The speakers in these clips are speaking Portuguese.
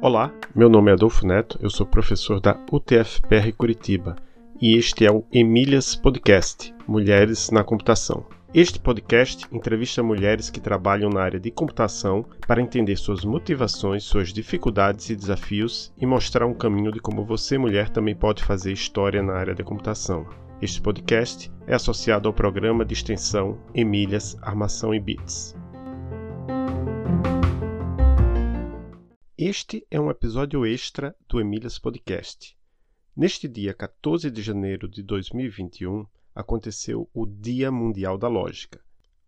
Olá, meu nome é Adolfo Neto, eu sou professor da UTFPR Curitiba e este é o Emílias Podcast Mulheres na Computação. Este podcast entrevista mulheres que trabalham na área de computação para entender suas motivações, suas dificuldades e desafios e mostrar um caminho de como você, mulher, também pode fazer história na área da computação. Este podcast é associado ao programa de extensão Emílias Armação e Bits. Este é um episódio extra do Emílias Podcast. Neste dia 14 de janeiro de 2021, aconteceu o Dia Mundial da Lógica.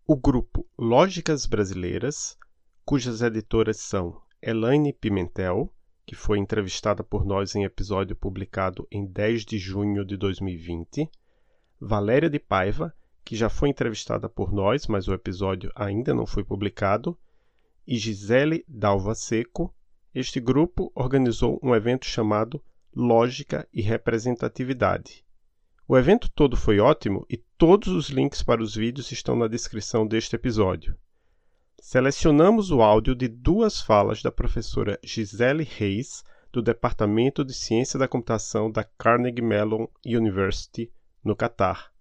O grupo Lógicas Brasileiras, cujas editoras são Elaine Pimentel, que foi entrevistada por nós em episódio publicado em 10 de junho de 2020, Valéria de Paiva, que já foi entrevistada por nós, mas o episódio ainda não foi publicado, e Gisele Dalva Seco. Este grupo organizou um evento chamado Lógica e Representatividade, o evento todo foi ótimo e todos os links para os vídeos estão na descrição deste episódio. Selecionamos o áudio de duas falas da professora Gisele Reis, do Departamento de Ciência da Computação da Carnegie Mellon University, no Catar,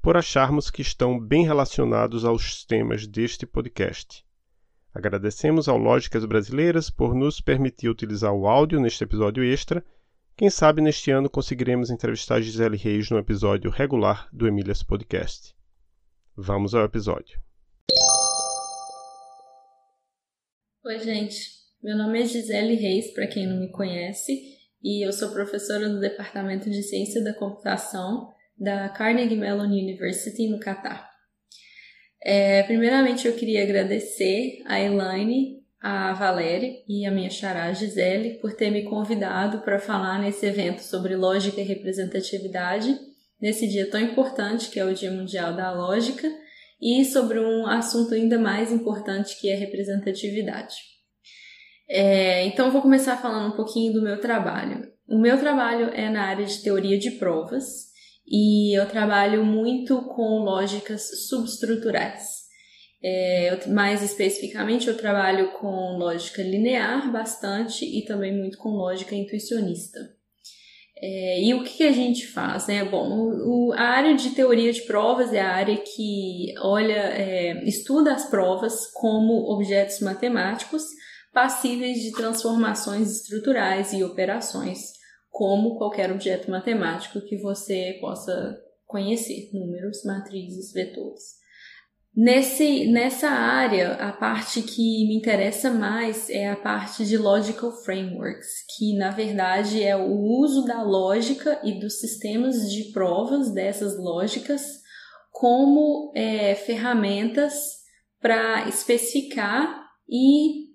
por acharmos que estão bem relacionados aos temas deste podcast. Agradecemos ao Lógicas Brasileiras por nos permitir utilizar o áudio neste episódio extra quem sabe neste ano conseguiremos entrevistar Gisele Reis no episódio regular do Emílias Podcast. Vamos ao episódio. Oi, gente. Meu nome é Gisele Reis, para quem não me conhece, e eu sou professora do Departamento de Ciência da Computação da Carnegie Mellon University, no Catar. É, primeiramente, eu queria agradecer a Elaine a Valéria e a minha xará Gisele por ter me convidado para falar nesse evento sobre lógica e representatividade, nesse dia tão importante que é o Dia Mundial da Lógica, e sobre um assunto ainda mais importante que é representatividade. É, então, vou começar falando um pouquinho do meu trabalho. O meu trabalho é na área de teoria de provas e eu trabalho muito com lógicas subestruturais. É, mais especificamente, eu trabalho com lógica linear bastante e também muito com lógica intuicionista. É, e o que, a gente faz? Né? Bom, o, a área de teoria de provas é a área que olha, é, estuda as provas como objetos matemáticos passíveis de transformações estruturais e operações, como qualquer objeto matemático que você possa conhecer, números, matrizes, vetores. Nesse, nessa área, a parte que me interessa mais é a parte de Logical Frameworks, que na verdade é o uso da lógica e dos sistemas de provas dessas lógicas como é, ferramentas para especificar e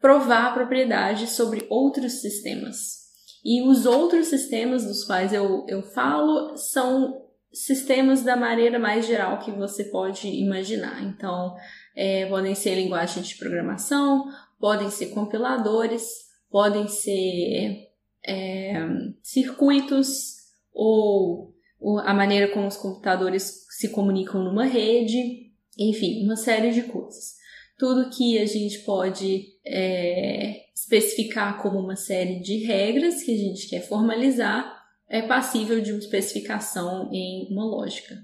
provar propriedades sobre outros sistemas. E os outros sistemas dos quais eu, eu falo são sistemas da maneira mais geral que você pode imaginar. Então, é, podem ser linguagens de programação, podem ser compiladores, podem ser é, circuitos ou, ou, a maneira como os computadores se comunicam numa rede, enfim, uma série de coisas. Tudo que a gente pode é, especificar como uma série de regras que a gente quer formalizar é passível de uma especificação em uma lógica.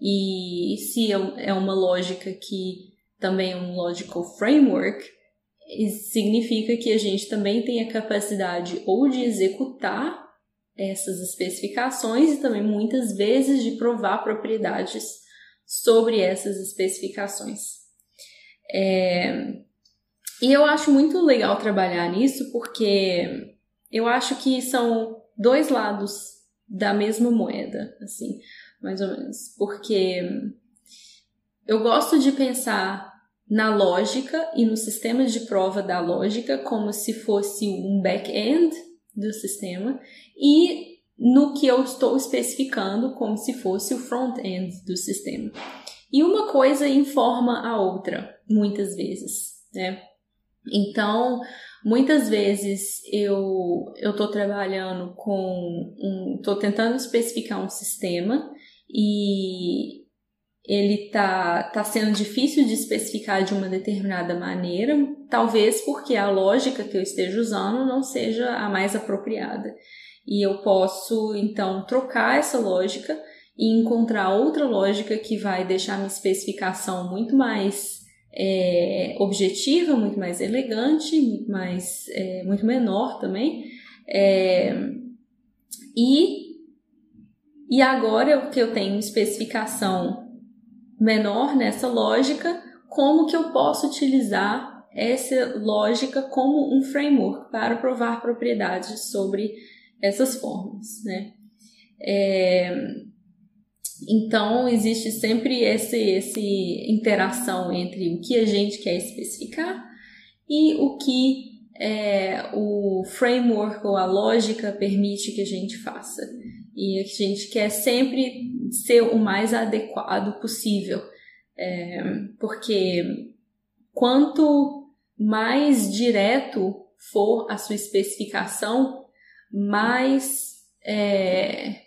E se é, é uma lógica que também é um logical framework, significa que a gente também tem a capacidade ou de executar essas especificações e também muitas vezes de provar propriedades sobre essas especificações. É... E eu acho muito legal trabalhar nisso porque eu acho que são dois lados da mesma moeda, assim, mais ou menos. Porque eu gosto de pensar na lógica e no sistema de prova da lógica como se fosse um back-end do sistema e no que eu estou especificando como se fosse o front-end do sistema. E uma coisa informa a outra, muitas vezes, né? Então, Muitas vezes eu eu estou trabalhando com um, estou tentando especificar um sistema e ele tá, tá sendo difícil de especificar de uma determinada maneira, talvez porque a lógica que eu esteja usando não seja a mais apropriada. E eu posso, então, trocar essa lógica e encontrar outra lógica que vai deixar minha especificação muito mais é, objetiva, muito mais elegante, muito, mais, é, muito menor também. É, e, e agora que eu tenho especificação menor nessa lógica, como que eu posso utilizar essa lógica como um framework para provar propriedades sobre essas formas, né? É, então existe sempre esse, esse interação entre o que a gente quer especificar e o que é, o framework ou a lógica permite que a gente faça. E a gente quer sempre ser o mais adequado possível. É, porque quanto mais direto for a sua especificação, mais, é,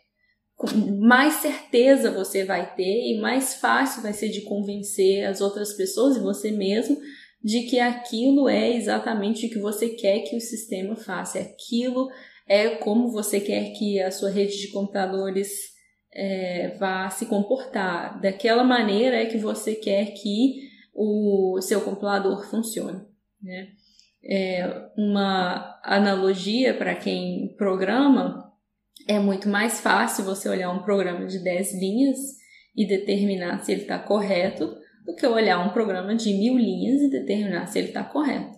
mais certeza você vai ter e mais fácil vai ser de convencer as outras pessoas e você mesmo de que aquilo é exatamente o que você quer que o sistema faça, aquilo é como você quer que a sua rede de computadores é, vá se comportar. Daquela maneira é que você quer que o seu compilador funcione. Né? É, uma analogia para quem programa é muito mais fácil você olhar um programa de 10 linhas e determinar se ele está correto do que olhar um programa de mil linhas e determinar se ele está correto.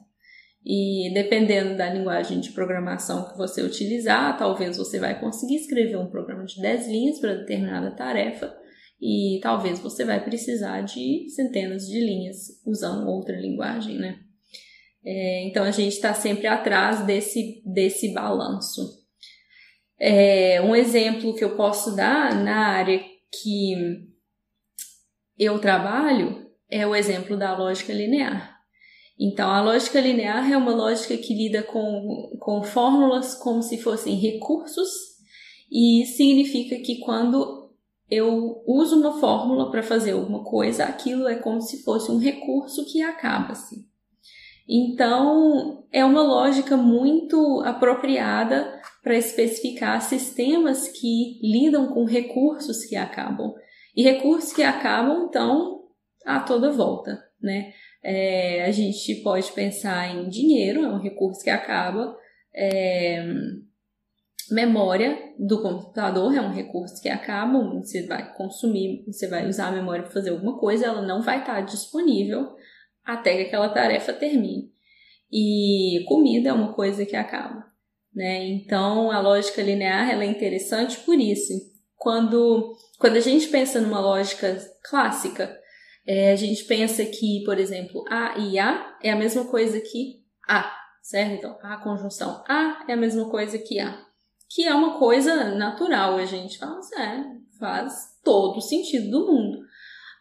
E dependendo da linguagem de programação que você utilizar, talvez você vai conseguir escrever um programa de 10 linhas para determinada tarefa e talvez você vai precisar de centenas de linhas usando outra linguagem, né? É, então a gente está sempre atrás desse, desse balanço. É, um exemplo que eu posso dar na área que eu trabalho é o exemplo da lógica linear. Então, a lógica linear é uma lógica que lida com, com fórmulas como se fossem recursos, e significa que quando eu uso uma fórmula para fazer alguma coisa, aquilo é como se fosse um recurso que acaba-se. Então, é uma lógica muito apropriada para especificar sistemas que lidam com recursos que acabam. E recursos que acabam, então, a toda volta, né? É, a gente pode pensar em dinheiro, é um recurso que acaba. É, memória do computador é um recurso que acaba, você vai consumir, você vai usar a memória para fazer alguma coisa, ela não vai estar disponível até que aquela tarefa termine. E comida é uma coisa que acaba, né? Então a lógica linear ela é interessante por isso. Quando, quando a gente pensa numa lógica clássica, é, a gente pensa que, por exemplo, A e A é a mesma coisa que A, certo? Então, a conjunção A é a mesma coisa que A, que é uma coisa natural. A gente fala, é, faz todo sentido do mundo.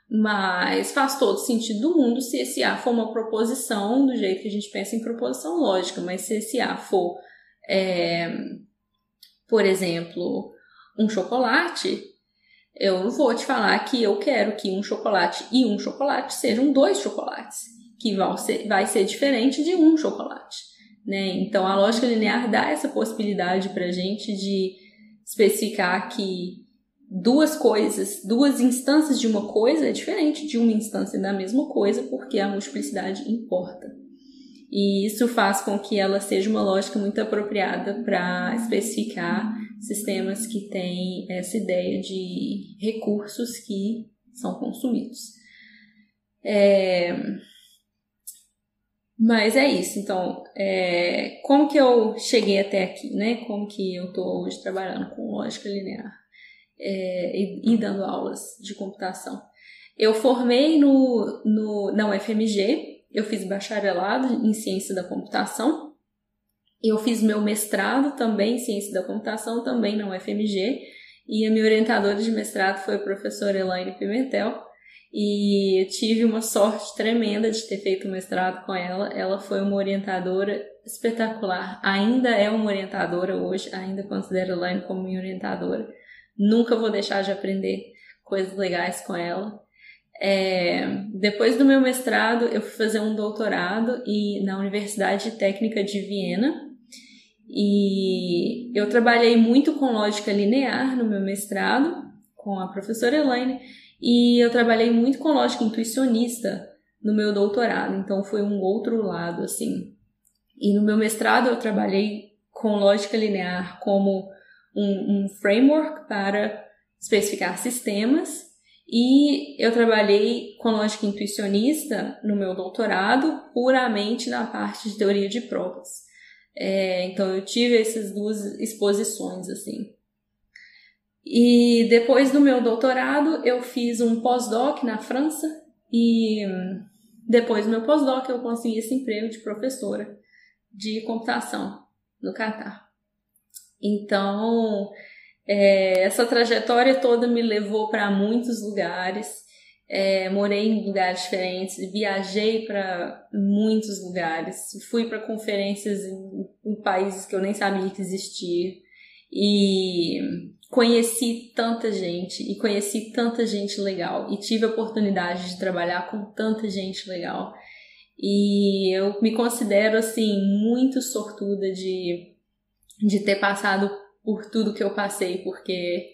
Mas faz todo sentido do mundo se esse A for uma proposição do jeito que a gente pensa em proposição lógica, mas se esse A for, é, por exemplo, um chocolate, eu vou te falar que eu quero que um chocolate e um chocolate sejam dois chocolates, que vão ser, vai ser diferente de um chocolate. Né? Então a lógica linear dá essa possibilidade para a gente de especificar que duas coisas, duas instâncias de uma coisa é diferente de uma instância da mesma coisa, porque a multiplicidade importa. E isso faz com que ela seja uma lógica muito apropriada para especificar sistemas que têm essa ideia de recursos que são consumidos. É... Mas é isso, então, é... como que eu cheguei até aqui, né? Como que eu estou hoje trabalhando com lógica linear é... e, e, dando aulas de computação? Eu formei no, no, na UFMG, eu fiz bacharelado em ciência da computação, eu fiz meu mestrado também em ciência da computação, também na UFMG, e a minha orientadora de mestrado foi a professora Elaine Pimentel, e eu tive uma sorte tremenda de ter feito o mestrado com ela. Ela foi uma orientadora espetacular, ainda é uma orientadora hoje, ainda considero a Elaine como minha orientadora. Nunca vou deixar de aprender coisas legais com ela. É, depois do meu mestrado, eu fui fazer um doutorado e, na Universidade Técnica de Viena. E eu trabalhei muito com lógica linear no meu mestrado, com a professora Elaine, e eu trabalhei muito com lógica intuicionista no meu doutorado, então foi um outro lado, assim. E no meu mestrado eu trabalhei com lógica linear como um, um framework para especificar sistemas e eu trabalhei com lógica intuicionista no meu doutorado, puramente na parte de teoria de provas. É, então eu tive essas duas exposições assim. E depois do meu doutorado eu fiz um pós-doc na França e depois do meu pós-doc eu consegui esse emprego de professora de computação no Catar. Então é, essa trajetória toda me levou para muitos lugares, é, morei em lugares diferentes, viajei para muitos lugares, fui para conferências em, em, países que eu nem sabia que existia. E conheci tanta gente e conheci tanta gente legal e tive a oportunidade de trabalhar com tanta gente legal. E eu me considero assim muito sortuda de de ter passado por tudo que eu passei, porque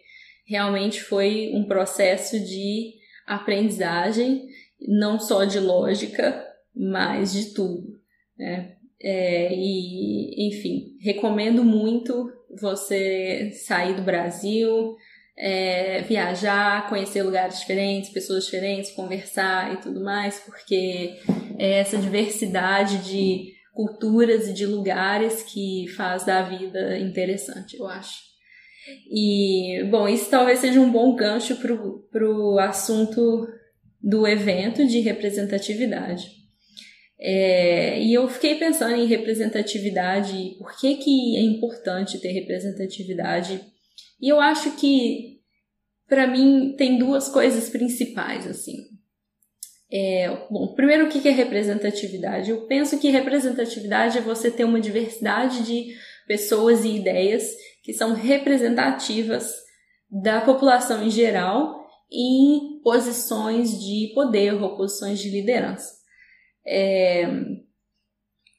realmente foi um processo de aprendizagem, não só de lógica, mas de tudo. Né? É, e, enfim, recomendo muito você sair do Brasil, é, viajar, conhecer lugares diferentes, pessoas diferentes, conversar e tudo mais, porque é essa diversidade de culturas e de lugares que faz da vida interessante, eu acho. E, bom, isso talvez seja um bom gancho para o assunto do evento de representatividade. É, e eu fiquei pensando em representatividade, por que, que é importante ter representatividade. E eu acho que, para mim, tem duas coisas principais, assim. É, bom, primeiro o que é representatividade? Eu penso que representatividade é você ter uma diversidade de pessoas e ideias que são representativas da população em geral em posições de poder ou posições de liderança. É,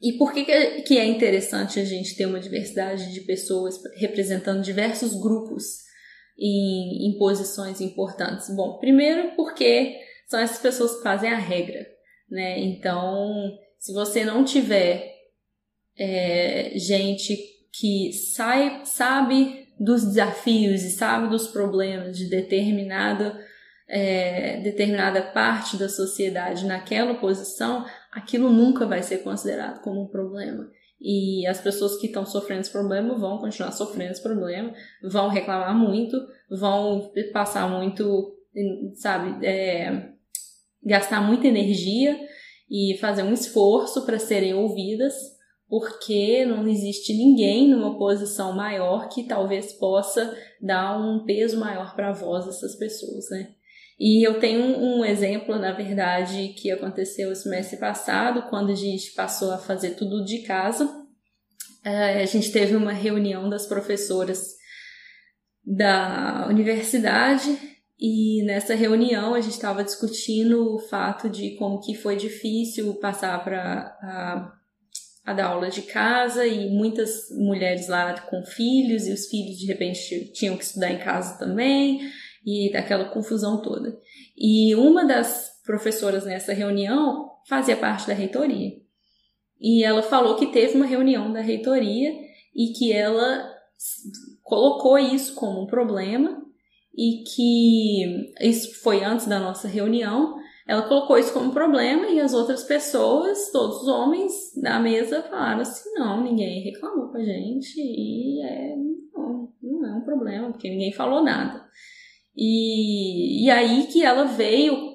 e por que, que é interessante a gente ter uma diversidade de pessoas representando diversos grupos em, em posições importantes? Bom, primeiro porque são essas pessoas que fazem a regra, né? Então, se você não tiver é, gente que sai, sabe dos desafios e sabe dos problemas de determinada é, determinada parte da sociedade naquela posição, aquilo nunca vai ser considerado como um problema. E as pessoas que estão sofrendo esse problema vão continuar sofrendo esse problema, vão reclamar muito, vão passar muito, sabe, é, gastar muita energia e fazer um esforço para serem ouvidas, porque não existe ninguém numa posição maior que talvez possa dar um peso maior para a voz dessas pessoas, né? E eu tenho um exemplo, na verdade, que aconteceu esse mês passado, quando a gente passou a fazer tudo de casa. É, a gente teve uma reunião das professoras da universidade e nessa reunião a gente estava discutindo o fato de como que foi difícil passar para a, a dar aula de casa e muitas mulheres lá com filhos e os filhos de repente tinham que estudar em casa também e aquela confusão toda. E uma das professoras nessa reunião fazia parte da reitoria. E ela falou que teve uma reunião da reitoria e que ela colocou isso como um problema e que isso foi antes da nossa reunião. Ela colocou isso como problema e as outras pessoas, todos os homens da mesa, falaram assim: não, ninguém reclamou com a gente e é, não, não é um problema, porque ninguém falou nada. E, e aí que ela veio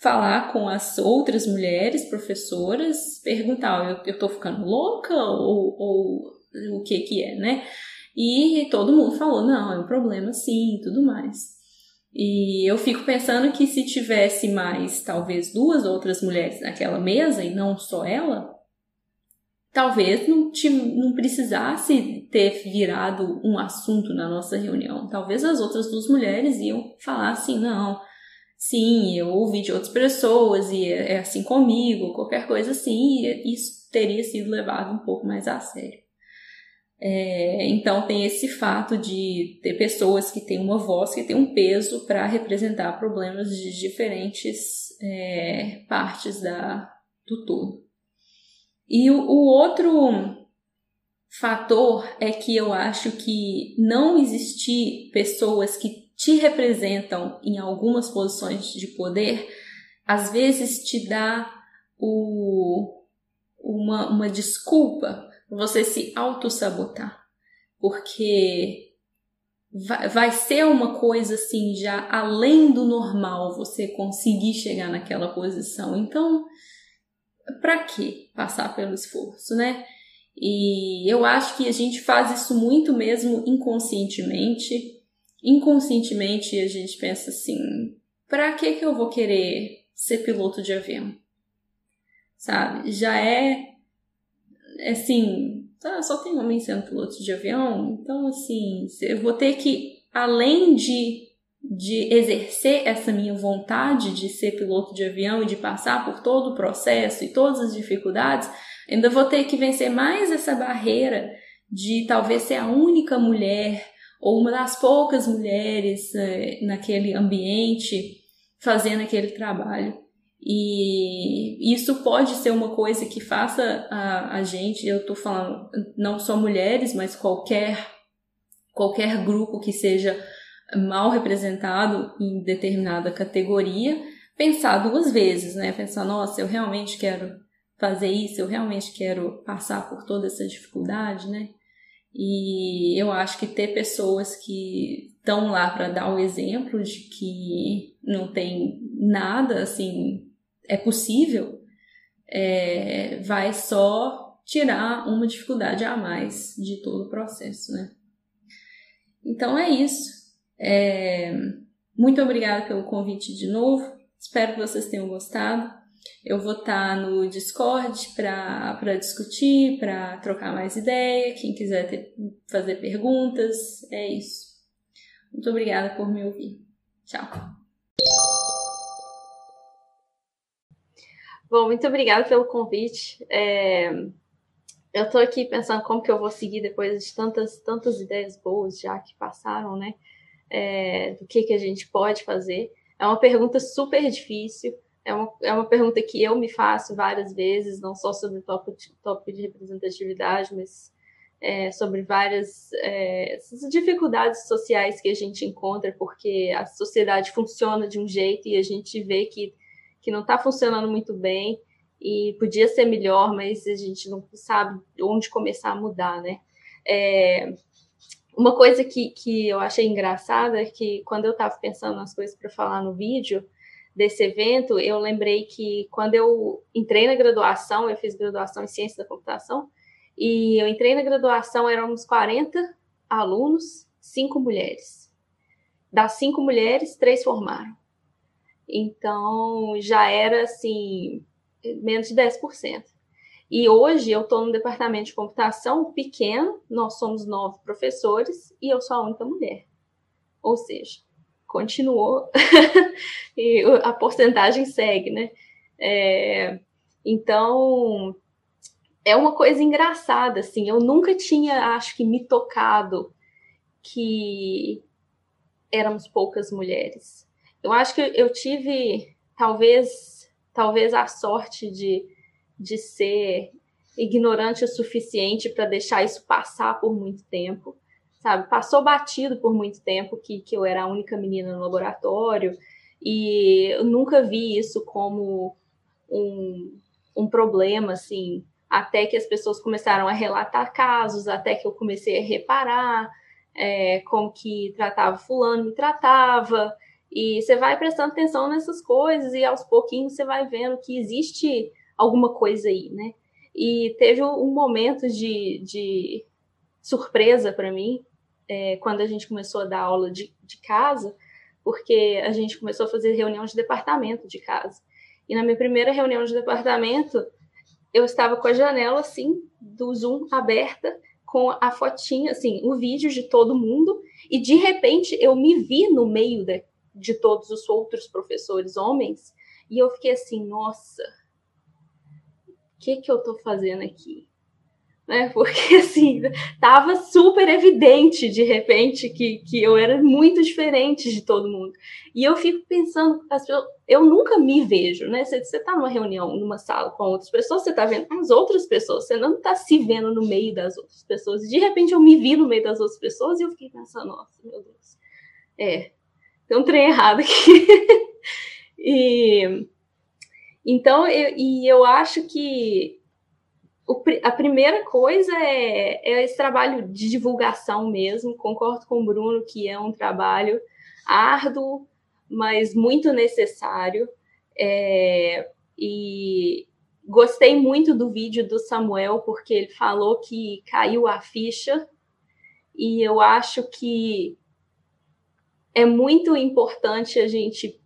falar com as outras mulheres professoras, perguntar: eu, eu tô ficando louca ou, ou o que que é, né? E todo mundo falou: não, é um problema sim tudo mais. E eu fico pensando que se tivesse mais, talvez, duas outras mulheres naquela mesa e não só ela, talvez não, te, não precisasse ter virado um assunto na nossa reunião. Talvez as outras duas mulheres iam falar assim: não, sim, eu ouvi de outras pessoas e é, é assim comigo, qualquer coisa assim, e isso teria sido levado um pouco mais a sério. É, então tem esse fato de ter pessoas que têm uma voz, que têm um peso para representar problemas de diferentes é, partes da, do todo. E o, o outro fator é que eu acho que não existir pessoas que te representam em algumas posições de poder, às vezes te dá o, uma, uma desculpa você se auto-sabotar. Porque vai, ser uma coisa assim, já além do normal você conseguir chegar naquela posição. Então, para que passar pelo esforço, né? E eu acho que a gente faz isso muito mesmo inconscientemente. Inconscientemente a gente pensa assim: para que que eu vou querer ser piloto de avião? Sabe? Já é assim, tá, só tem homem sendo piloto de avião, então assim, eu vou ter que além de de exercer essa minha vontade de ser piloto de avião e de passar por todo o processo e todas as dificuldades, ainda vou ter que vencer mais essa barreira de talvez ser a única mulher ou uma das poucas mulheres é, naquele ambiente fazendo aquele trabalho. E isso pode ser uma coisa que faça a, a gente, eu estou falando não só mulheres, mas qualquer, qualquer grupo que seja mal representado em determinada categoria, pensar duas vezes, né? Pensar, nossa, eu realmente quero fazer isso, eu realmente quero passar por toda essa dificuldade, né? E eu acho que ter pessoas que estão lá para dar o exemplo de que não tem nada assim, é possível, é, vai só tirar uma dificuldade a mais de todo o processo, né? Então é isso. É, muito obrigada pelo convite de novo. Espero que vocês tenham gostado. Eu vou estar no Discord para discutir, para trocar mais ideia. Quem quiser ter, fazer perguntas, é isso. Muito obrigada por me ouvir. Tchau. Bom, muito obrigada pelo convite. É, eu estou aqui pensando como que eu vou seguir depois de tantas, tantas ideias boas já que passaram, né? é, do que, que a gente pode fazer. É uma pergunta super difícil, é uma, é uma pergunta que eu me faço várias vezes, não só sobre o tópico de, de representatividade, mas é, sobre várias é, dificuldades sociais que a gente encontra, porque a sociedade funciona de um jeito e a gente vê que, que não está funcionando muito bem e podia ser melhor, mas a gente não sabe onde começar a mudar, né? É, uma coisa que, que eu achei engraçada é que quando eu estava pensando nas coisas para falar no vídeo desse evento, eu lembrei que quando eu entrei na graduação, eu fiz graduação em ciência da computação, e eu entrei na graduação, eram uns 40 alunos, cinco mulheres. Das cinco mulheres, três formaram. Então, já era assim, menos de 10%. E hoje eu estou no departamento de computação pequeno, nós somos nove professores e eu sou a única mulher. Ou seja, continuou e a porcentagem segue, né? É, então, é uma coisa engraçada, assim, eu nunca tinha, acho que, me tocado que éramos poucas mulheres. Eu acho que eu tive, talvez, talvez a sorte de de ser ignorante o suficiente para deixar isso passar por muito tempo, sabe? Passou batido por muito tempo que, que eu era a única menina no laboratório e eu nunca vi isso como um, um problema, assim, até que as pessoas começaram a relatar casos, até que eu comecei a reparar é, como que tratava fulano, me tratava, e você vai prestando atenção nessas coisas e aos pouquinhos você vai vendo que existe alguma coisa aí, né? E teve um momento de, de surpresa para mim é, quando a gente começou a dar aula de, de casa, porque a gente começou a fazer reunião de departamento de casa. E na minha primeira reunião de departamento, eu estava com a janela assim do Zoom aberta, com a fotinha, assim, o vídeo de todo mundo, e de repente eu me vi no meio de, de todos os outros professores homens, e eu fiquei assim, nossa, o que que eu tô fazendo aqui? Né? Porque assim, tava super evidente de repente que, que eu era muito diferente de todo mundo. E eu fico pensando, eu nunca me vejo, né? Você, você tá numa reunião, numa sala com outras pessoas, você tá vendo as outras pessoas, você não tá se vendo no meio das outras pessoas. De repente eu me vi no meio das outras pessoas e eu fiquei pensando, nossa, meu Deus, é, tem um trem errado aqui. e então, eu, e eu acho que o, a primeira coisa é, é esse trabalho de divulgação mesmo. Concordo com o Bruno que é um trabalho árduo, mas muito necessário. É, e gostei muito do vídeo do Samuel, porque ele falou que caiu a ficha, e eu acho que é muito importante a gente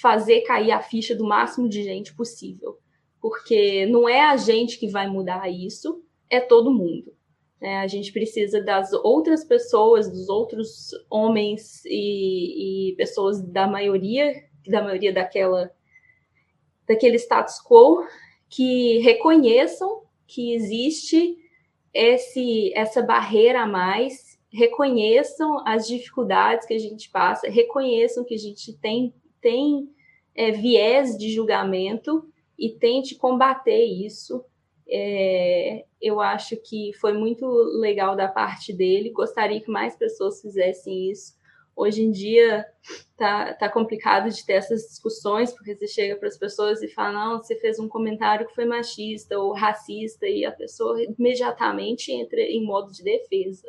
fazer cair a ficha do máximo de gente possível porque não é a gente que vai mudar isso, é todo mundo. Né? A gente precisa das outras pessoas, dos outros homens e, e pessoas da maioria, da maioria daquela daquele status quo que reconheçam que existe esse essa barreira a mais, reconheçam as dificuldades que a gente passa, reconheçam que a gente tem tem é, viés de julgamento e tente combater isso. É, eu acho que foi muito legal da parte dele. Gostaria que mais pessoas fizessem isso. Hoje em dia tá, tá complicado de ter essas discussões, porque você chega para as pessoas e fala: não, você fez um comentário que foi machista ou racista, e a pessoa imediatamente entra em modo de defesa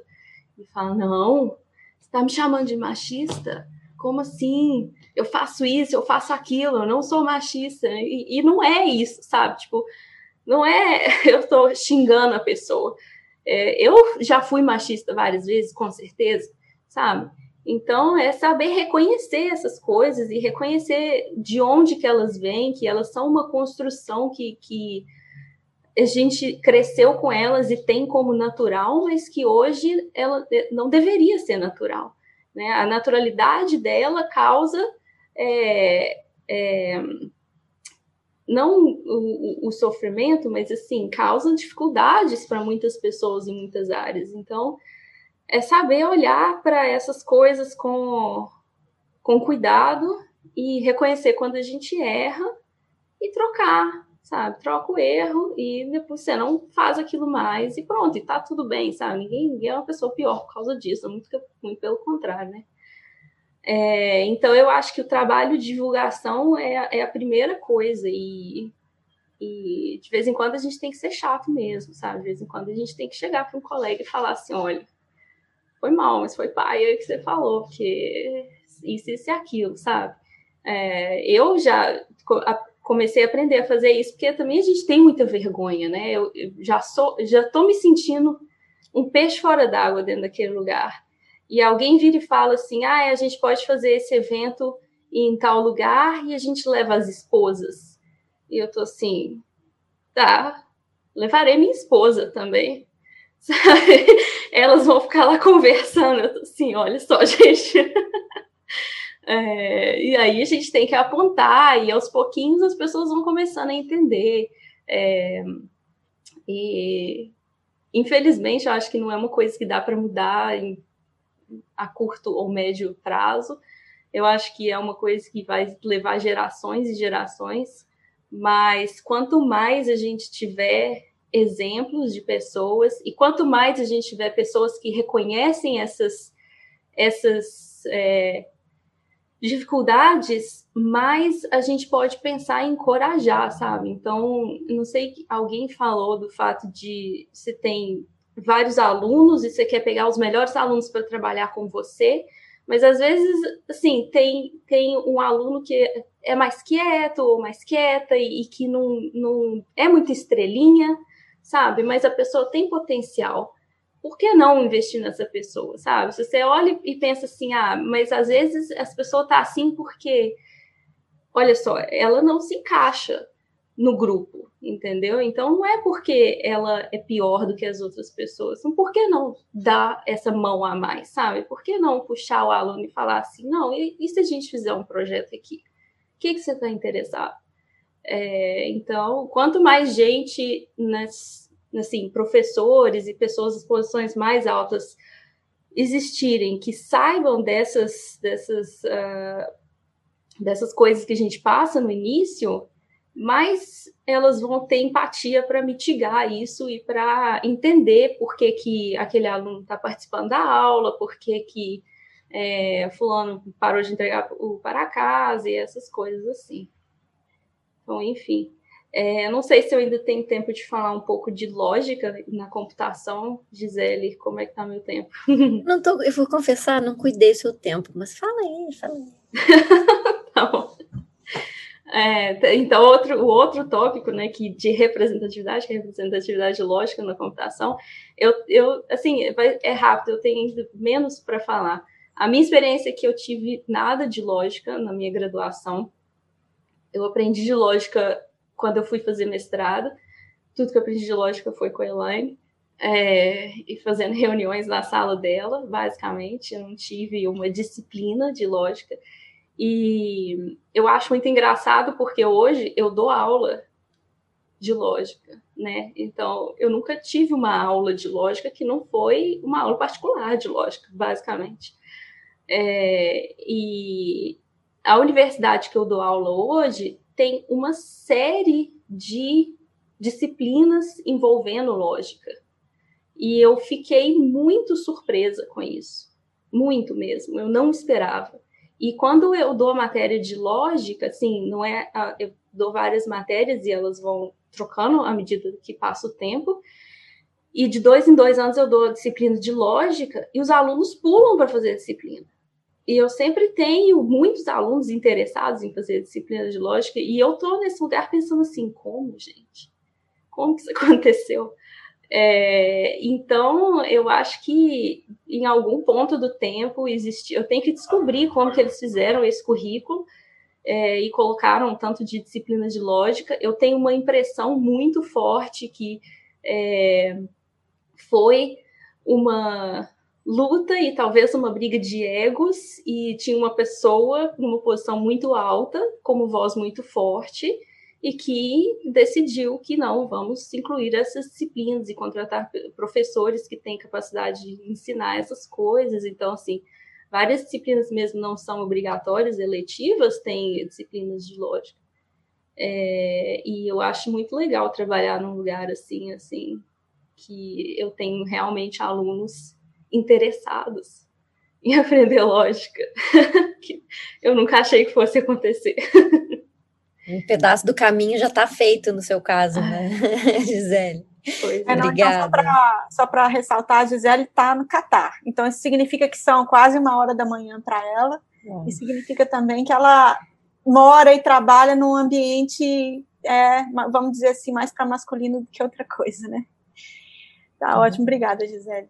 e fala: não, você está me chamando de machista? Como assim? Eu faço isso, eu faço aquilo, eu não sou machista. E, e não é isso, sabe? Tipo, não é eu estou xingando a pessoa. É, eu já fui machista várias vezes, com certeza, sabe? Então, é saber reconhecer essas coisas e reconhecer de onde que elas vêm, que elas são uma construção que, que a gente cresceu com elas e tem como natural, mas que hoje ela não deveria ser natural. Né? A naturalidade dela causa é, é, não o, o, sofrimento, mas assim, causa dificuldades para muitas pessoas em muitas áreas. Então, é saber olhar para essas coisas com, com cuidado e reconhecer quando a gente erra e trocar, sabe? Troca o erro e depois você não faz aquilo mais e pronto, e tá tudo bem, sabe? Ninguém, ninguém é uma pessoa pior por causa disso, muito, muito pelo contrário, né? É, então eu acho que o trabalho de divulgação é, é a primeira coisa e, e de vez em quando a gente tem que ser chato mesmo, sabe? De vez em quando a gente tem que chegar para um colega e falar assim, olha, foi mal, mas foi pai que você falou, porque isso, isso e aquilo, sabe? É, eu já comecei a aprender a fazer isso, porque também a gente tem muita vergonha, né? Eu, já sou, já tô me sentindo um peixe fora d'água dentro daquele lugar. E alguém vira e fala assim: ah, a gente pode fazer esse evento em tal lugar e a gente leva as esposas. E eu tô assim, tá, levarei minha esposa também. Sabe? Elas vão ficar lá conversando. Eu tô assim, olha só, gente. É, e aí a gente tem que apontar, e aos pouquinhos as pessoas vão começando a entender. É, e infelizmente eu acho que não é uma coisa que dá para mudar em, a curto ou médio prazo. Eu acho que é uma coisa que vai levar gerações e gerações, mas quanto mais a gente tiver exemplos de pessoas e quanto mais a gente tiver pessoas que reconhecem essas essas é, dificuldades, mais a gente pode pensar em encorajar, sabe? Então, não sei, alguém falou do fato de você tem vários alunos e você quer pegar os melhores alunos para trabalhar com você, mas às vezes, assim, tem, tem um aluno que é mais quieto ou mais quieta e, e que não, não é muito estrelinha, sabe? Mas a pessoa tem potencial por que não investir nessa pessoa, sabe? Se você olha e pensa assim, ah, mas às vezes essa pessoa tá assim porque, olha só, ela não se encaixa no grupo, entendeu? Então não é porque ela é pior do que as outras pessoas. Então, por que não dar essa mão a mais, sabe? Por que não puxar o aluno e falar assim, não, e, e se a gente fizer um projeto aqui? O que, que você está interessado? É, então, quanto mais gente, nas, assim, professores e pessoas das posições mais altas existirem, que saibam dessas, dessas, uh, dessas coisas que a gente passa no início, mais elas vão ter empatia para mitigar isso e para entender por que, que aquele aluno está participando da aula, por que, que é, fulano parou de entregar o para casa e essas coisas assim. Então, enfim. É, não sei se eu ainda tenho tempo de falar um pouco de lógica na computação. Gisele, como é que tá meu tempo? Não tô, eu vou confessar, não cuidei do seu tempo, mas fala aí, fala aí. tá bom. É, então, outro, o outro tópico, né, que de representatividade, que é representatividade lógica na computação, eu, eu assim, é rápido, eu tenho menos para falar. A minha experiência é que eu tive nada de lógica na minha graduação. Eu aprendi de lógica quando eu fui fazer mestrado. Tudo que eu aprendi de lógica foi com a Elaine. É, e fazendo reuniões na sala dela, basicamente. Eu não tive uma disciplina de lógica. E eu acho muito engraçado porque hoje eu dou aula de lógica, né? Então, eu nunca tive uma aula de lógica que não foi uma aula particular de lógica, basicamente. É, e a universidade que eu dou aula hoje tem uma série de disciplinas envolvendo lógica. E eu fiquei muito surpresa com isso. Muito mesmo. Eu não esperava. E quando eu dou matéria de lógica, assim, não é. Eu dou várias matérias e elas vão trocando à medida que passa o tempo. E de dois em dois anos eu dou disciplina de lógica e os alunos pulam para fazer a disciplina. E eu sempre tenho muitos alunos interessados em fazer disciplina de lógica e eu estou nesse lugar pensando assim, como, gente? Como que isso aconteceu? É, então, eu acho que em algum ponto do tempo existe, eu tenho que descobrir como que eles fizeram esse currículo é, e colocaram tanto de disciplina de lógica. Eu tenho uma impressão muito forte que é, foi uma luta e talvez uma briga de egos e tinha uma pessoa numa posição muito alta, como voz muito forte, e que decidiu que não, vamos incluir essas disciplinas e contratar professores que têm capacidade de ensinar essas coisas. Então, assim, várias disciplinas mesmo não são obrigatórias, eletivas, têm disciplinas de lógica. É, e eu acho muito legal trabalhar num lugar assim, assim, que eu tenho realmente alunos interessados em aprender lógica, que eu nunca achei que fosse acontecer. Um pedaço do caminho já está feito no seu caso, né, Gisele? Pois é, não, então, só para ressaltar, a Gisele está no Catar. Então, isso significa que são quase uma hora da manhã para ela. Bom. E significa também que ela mora e trabalha num ambiente, é, vamos dizer assim, mais para masculino do que outra coisa, né? Tá uhum. ótimo, obrigada, Gisele.